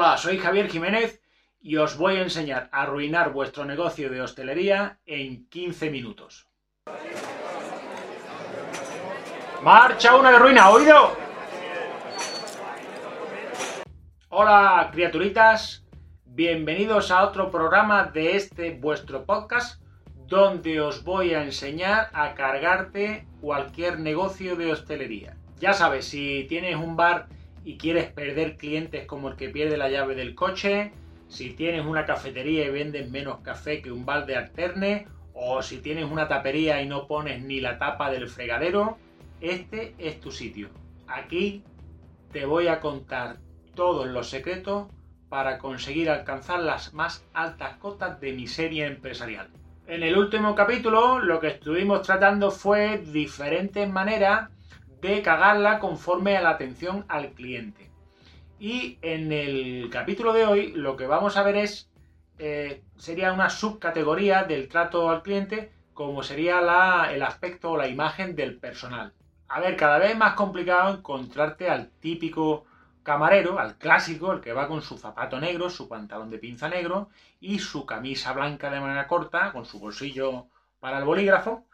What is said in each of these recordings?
Hola, soy Javier Jiménez y os voy a enseñar a arruinar vuestro negocio de hostelería en 15 minutos. ¡Marcha una de ruina! ¿Oído? Hola, criaturitas. Bienvenidos a otro programa de este vuestro podcast donde os voy a enseñar a cargarte cualquier negocio de hostelería. Ya sabes, si tienes un bar y quieres perder clientes como el que pierde la llave del coche, si tienes una cafetería y vendes menos café que un balde alterne, o si tienes una tapería y no pones ni la tapa del fregadero, este es tu sitio. Aquí te voy a contar todos los secretos para conseguir alcanzar las más altas cotas de miseria empresarial. En el último capítulo lo que estuvimos tratando fue diferentes maneras de cagarla conforme a la atención al cliente. Y en el capítulo de hoy lo que vamos a ver es, eh, sería una subcategoría del trato al cliente, como sería el aspecto o la imagen del personal. A ver, cada vez es más complicado encontrarte al típico camarero, al clásico, el que va con su zapato negro, su pantalón de pinza negro y su camisa blanca de manga corta, con su bolsillo para el bolígrafo.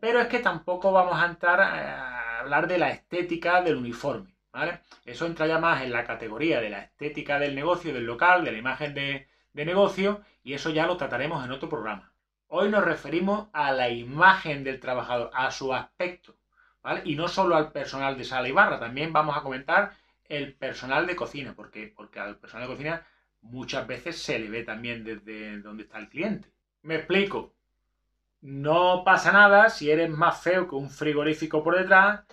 Pero es que tampoco vamos a entrar a hablar de la estética del uniforme, ¿vale? Eso entra ya más en la categoría de la estética del negocio, del local, de la imagen de, negocio, y eso ya lo trataremos en otro programa. Hoy nos referimos a la imagen del trabajador, a su aspecto, ¿vale? Y no solo al personal de sala y barra, también vamos a comentar el personal de cocina, porque, porque al personal de cocina muchas veces se le ve también desde donde está el cliente. Me explico. No pasa nada si eres más feo que un frigorífico por detrás,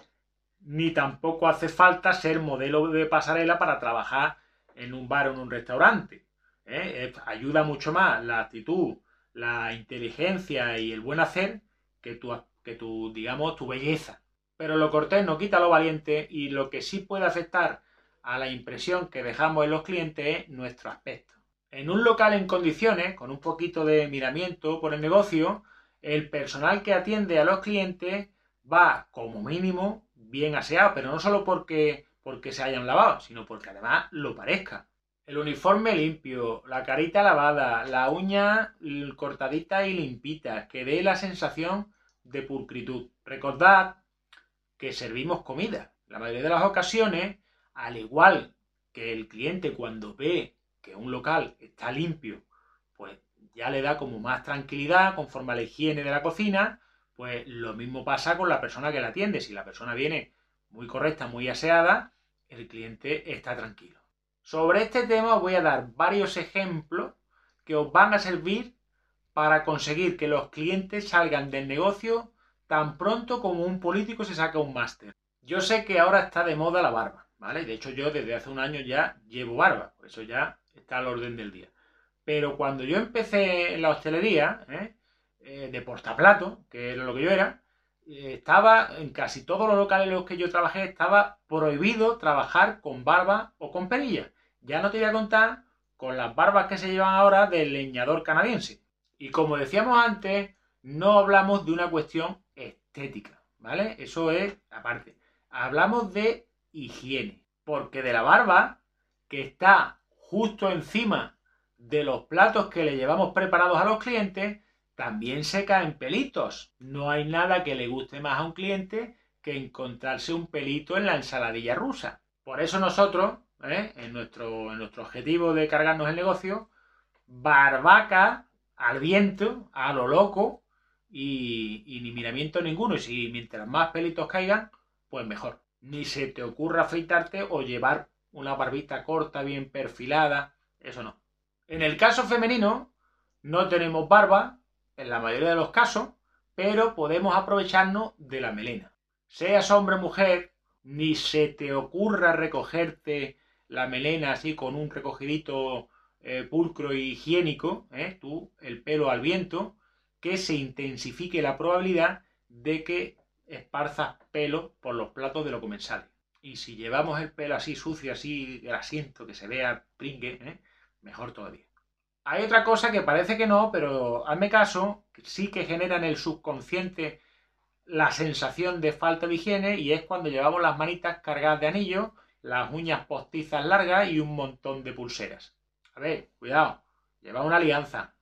ni tampoco hace falta ser modelo de pasarela para trabajar en un bar o en un restaurante. ¿eh? Ayuda mucho más la actitud, la inteligencia y el buen hacer que tu, que tu digamos, tu belleza. Pero lo cortés no quita lo valiente y lo que sí puede afectar a la impresión que dejamos en los clientes es nuestro aspecto. En un local en condiciones, con un poquito de miramiento por el negocio, el personal que atiende a los clientes va como mínimo bien aseado, pero no solo porque, porque se hayan lavado, sino porque además lo parezca. El uniforme limpio, la carita lavada, la uña cortadita y limpita, que dé la sensación de pulcritud. Recordad que servimos comida. La mayoría de las ocasiones, al igual que el cliente cuando ve que un local está limpio, pues ya le da como más tranquilidad conforme a la higiene de la cocina, pues lo mismo pasa con la persona que la atiende. Si la persona viene muy correcta, muy aseada, el cliente está tranquilo. Sobre este tema os voy a dar varios ejemplos que os van a servir para conseguir que los clientes salgan del negocio tan pronto como un político se saca un máster. Yo sé que ahora está de moda la barba, ¿vale? De hecho, yo desde hace un año ya llevo barba, por eso ya está al orden del día. Pero cuando yo empecé en la hostelería, ¿eh? Eh, de portaplato, que era lo que yo era, eh, estaba en casi todos los locales en los que yo trabajé, estaba prohibido trabajar con barba o con perilla. Ya no te voy a contar con las barbas que se llevan ahora del leñador canadiense. Y como decíamos antes, no hablamos de una cuestión estética, ¿vale? Eso es aparte. Hablamos de higiene, porque de la barba, que está justo encima de los platos que le llevamos preparados a los clientes, también se caen pelitos. No hay nada que le guste más a un cliente que encontrarse un pelito en la ensaladilla rusa. Por eso nosotros, ¿eh? en, nuestro, objetivo de cargarnos el negocio, barbaca al viento, a lo loco, y, ni miramiento ninguno. Y si mientras más pelitos caigan, pues mejor. Ni se te ocurra afeitarte o llevar una barbita corta, bien perfilada. Eso no. En el caso femenino, no tenemos barba, en la mayoría de los casos, pero podemos aprovecharnos de la melena. Seas hombre o mujer, ni se te ocurra recogerte la melena así con un recogidito eh, pulcro y higiénico, ¿eh? tú, el pelo al viento, que se intensifique la probabilidad de que esparzas pelo por los platos de lo comensales. Y si llevamos el pelo así sucio, así grasiento, que se vea pringue, ¿eh? Mejor todavía. Hay otra cosa que parece que no, pero hazme caso, sí que genera en el subconsciente la sensación de falta de higiene y es cuando llevamos las manitas cargadas de anillos las uñas postizas largas y un montón de pulseras. A ver, cuidado, lleva una alianza,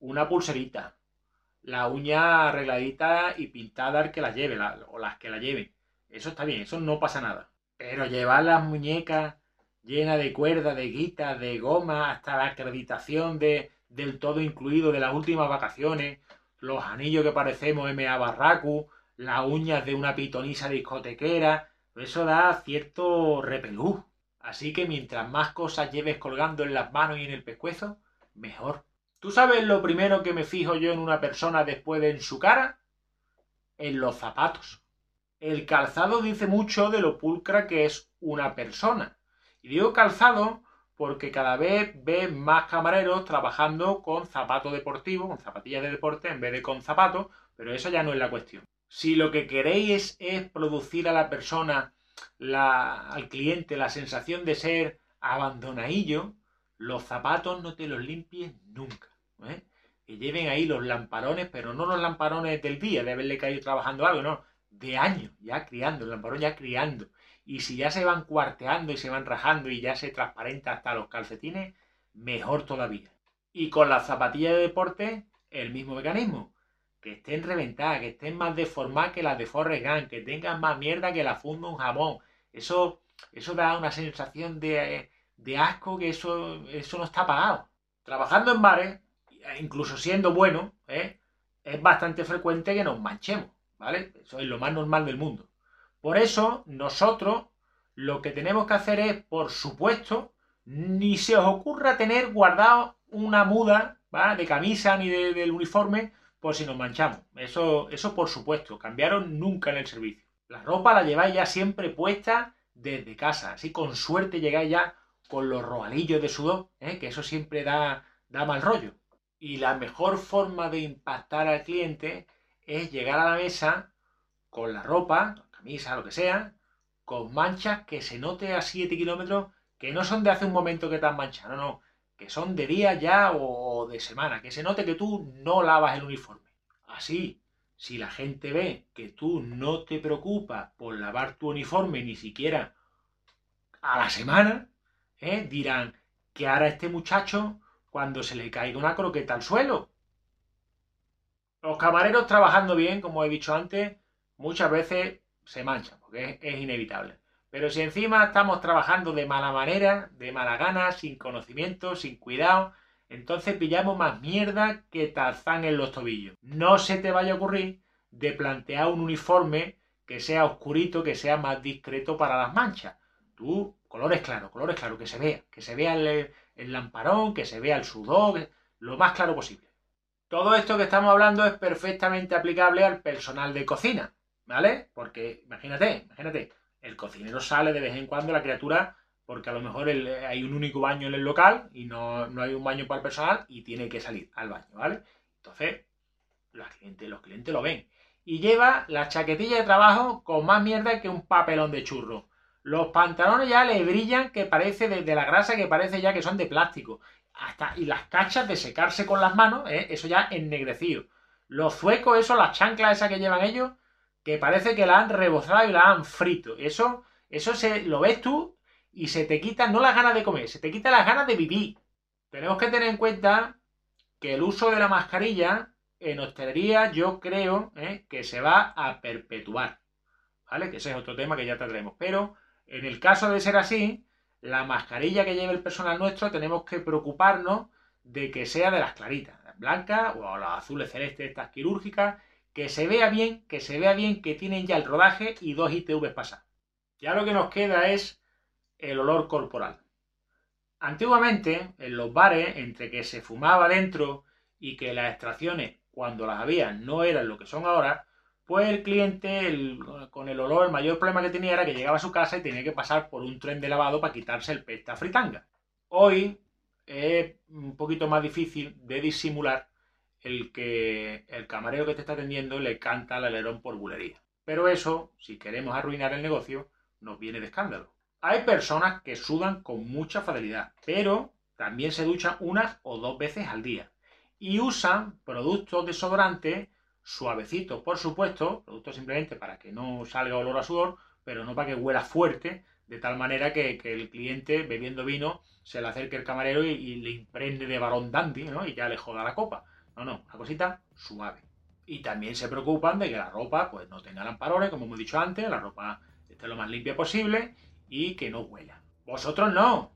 una pulserita, la uña arregladita y pintada el que la lleve, o las que la lleven. Eso está bien, eso no pasa nada. Pero llevar las muñecas llenas de cuerdas, de guitas, de goma, hasta la acreditación de, del todo incluido de las últimas vacaciones, los anillos que parecemos M.A. Barracu, las uñas de una pitonisa discotequera, eso da cierto repelú. Así que mientras más cosas lleves colgando en las manos y en el pescuezo, mejor. ¿Tú sabes lo primero que me fijo yo en una persona después de en su cara? En los zapatos. El calzado dice mucho de lo pulcra que es una persona. Y digo calzado porque cada vez ves más camareros trabajando con zapatos deportivos, con zapatillas de deporte en vez de con zapatos, pero eso ya no es la cuestión. Si lo que queréis es, producir a la persona, al cliente, la sensación de ser abandonadillo, los zapatos no te los limpies nunca. ¿eh? Que lleven ahí los lamparones, pero no los lamparones del día, de haberle caído trabajando algo, no, de años, ya criando, el lamparón ya criando. Y si ya se van cuarteando y se van rajando y ya se transparenta hasta los calcetines, mejor todavía. Y con las zapatillas de deporte, el mismo mecanismo que estén reventadas, que estén más deformadas que las de Forrest Gump, que tengan más mierda que la funda un jamón. Eso, eso da una sensación de, de asco que eso, eso no está pagado. Trabajando en bares, incluso siendo bueno, ¿eh? es bastante frecuente que nos manchemos, ¿vale? Eso es lo más normal del mundo. Por eso, nosotros lo que tenemos que hacer es, por supuesto, ni se os ocurra tener guardado una muda de camisa ni del uniforme por si nos manchamos. Eso, eso por supuesto, cambiaron nunca en el servicio. La ropa la lleváis ya siempre puesta desde casa, así con suerte llegáis ya con los roalillos de sudor, ¿eh? que eso siempre da, da mal rollo. Y la mejor forma de impactar al cliente es llegar a la mesa con la ropa, camisa, lo que sea, con manchas que se note a 7 kilómetros que no son de hace un momento que te han manchado, no, no, que son de día ya o de semana, que se note que tú no lavas el uniforme. Así, si la gente ve que tú no te preocupas por lavar tu uniforme ni siquiera a la semana, ¿eh? dirán que hará este muchacho cuando se le caiga una croqueta al suelo. Los camareros trabajando bien, como he dicho antes, muchas veces se manchan, porque es inevitable. Pero si encima estamos trabajando de mala manera, de mala gana, sin conocimiento, sin cuidado, entonces pillamos más mierda que Tarzán en los tobillos. No se te vaya a ocurrir de plantear un uniforme que sea oscurito, que sea más discreto para las manchas. Tú, colores claros, colores claros, que se vea, que se vea el, el lamparón, que se vea el sudor, lo más claro posible. Todo esto que estamos hablando es perfectamente aplicable al personal de cocina, ¿vale? Porque imagínate, imagínate, el cocinero sale de vez en cuando la criatura porque a lo mejor hay un único baño en el local y no, hay un baño para el personal y tiene que salir al baño, ¿vale? Entonces, los clientes, los clientes lo ven. Y lleva la chaquetilla de trabajo con más mierda que un papelón de churro. Los pantalones ya le brillan que parece de, la grasa que parece ya que son de plástico. Hasta, y las cachas de secarse con las manos, ¿eh? eso ya ennegrecido. Los zuecos, eso, las chanclas esas que llevan ellos, que parece que la han rebozado y la han frito. Eso, eso se, lo ves tú y se te quitan no las ganas de comer, se te quitan las ganas de vivir. Tenemos que tener en cuenta que el uso de la mascarilla en hostelería yo creo ¿eh? que se va a perpetuar. ¿Vale? Que ese es otro tema que ya tendremos. Pero en el caso de ser así, la mascarilla que lleve el personal nuestro tenemos que preocuparnos de que sea de las claritas, blancas o las azules celestes, estas quirúrgicas, que se vea bien, que se vea bien que tienen ya el rodaje y dos ITV pasados. Ya lo que nos queda es el olor corporal. Antiguamente, en los bares, entre que se fumaba dentro y que las extracciones, cuando las había, no eran lo que son ahora, pues el cliente, con el olor, el mayor problema que tenía era que llegaba a su casa y tenía que pasar por un tren de lavado para quitarse el pesta fritanga. Hoy es un poquito más difícil de disimular el que el camarero que te está atendiendo le canta al alerón por bulería. Pero eso, si queremos arruinar el negocio, nos viene de escándalo. Hay personas que sudan con mucha facilidad, pero también se duchan una o dos veces al día. Y usan productos desodorantes suavecitos, por supuesto, productos simplemente para que no salga olor a sudor, pero no para que huela fuerte de tal manera que, el cliente bebiendo vino se le acerque el camarero y, le imprende de varón dandy, ¿no? Y ya le joda la copa. No, no, una cosita suave. Y también se preocupan de que la ropa pues no tenga lamparones, como hemos dicho antes, la ropa esté lo más limpia posible y que no huela. Vosotros no.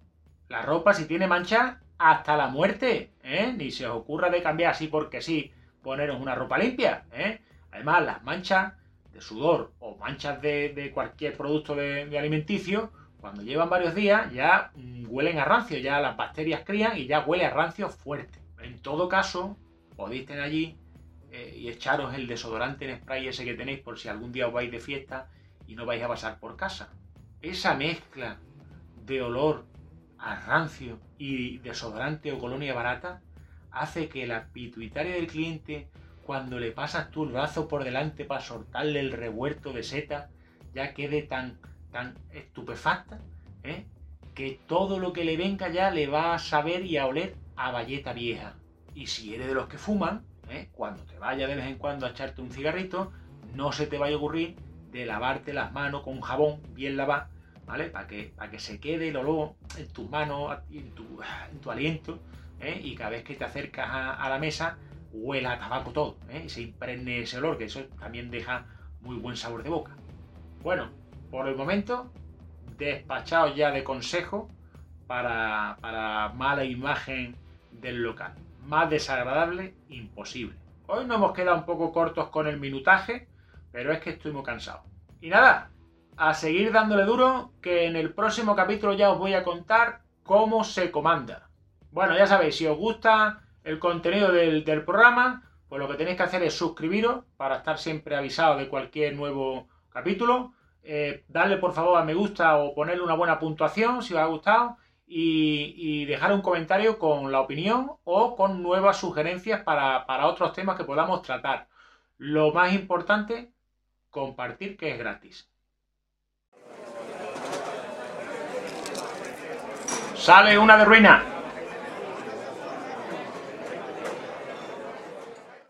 La ropa si tiene mancha hasta la muerte, ¿eh? Ni se os ocurra de cambiar así porque sí, poneros una ropa limpia, ¿eh? Además, las manchas de sudor o manchas de, cualquier producto de, alimenticio, cuando llevan varios días ya mm, huelen a rancio, ya las bacterias crían y ya huele a rancio fuerte. En todo caso, podéis tener allí eh, y echaros el desodorante en spray ese que tenéis por si algún día os vais de fiesta y no vais a pasar por casa. Esa mezcla de olor a rancio y desodorante o colonia barata hace que la pituitaria del cliente cuando le pasas tu brazo por delante para soltarle el revuelto de seta, ya quede tan, tan estupefacta, ¿eh? que todo lo que le venga ya le va a saber y a oler a valleta vieja. Y si eres de los que fuman, ¿eh? cuando te vaya de vez en cuando a echarte un cigarrito, no se te vaya a ocurrir de lavarte las manos con jabón bien lavado, ¿vale? Para que, que se quede el olor en tus manos, en tu aliento, ¿eh? y cada vez que te acercas a la mesa, huela a tabaco todo, ¿eh? y se impregne ese olor, que eso también deja muy buen sabor de boca. Bueno, por el momento, despachados ya de consejo para, para mala imagen del local. Más desagradable, imposible. Hoy nos hemos quedado un poco cortos con el minutaje, pero es que estoy muy cansado. Y nada, a seguir dándole duro, que en el próximo capítulo ya os voy a contar cómo se comanda. Bueno, ya sabéis, si os gusta el contenido del, programa, pues lo que tenéis que hacer es suscribiros para estar siempre avisados de cualquier nuevo capítulo. Eh, darle por favor a me gusta o ponerle una buena puntuación si os ha gustado y, dejar un comentario con la opinión o con nuevas sugerencias para, para otros temas que podamos tratar. Lo más importante, compartir que es gratis. Sale una de ruina.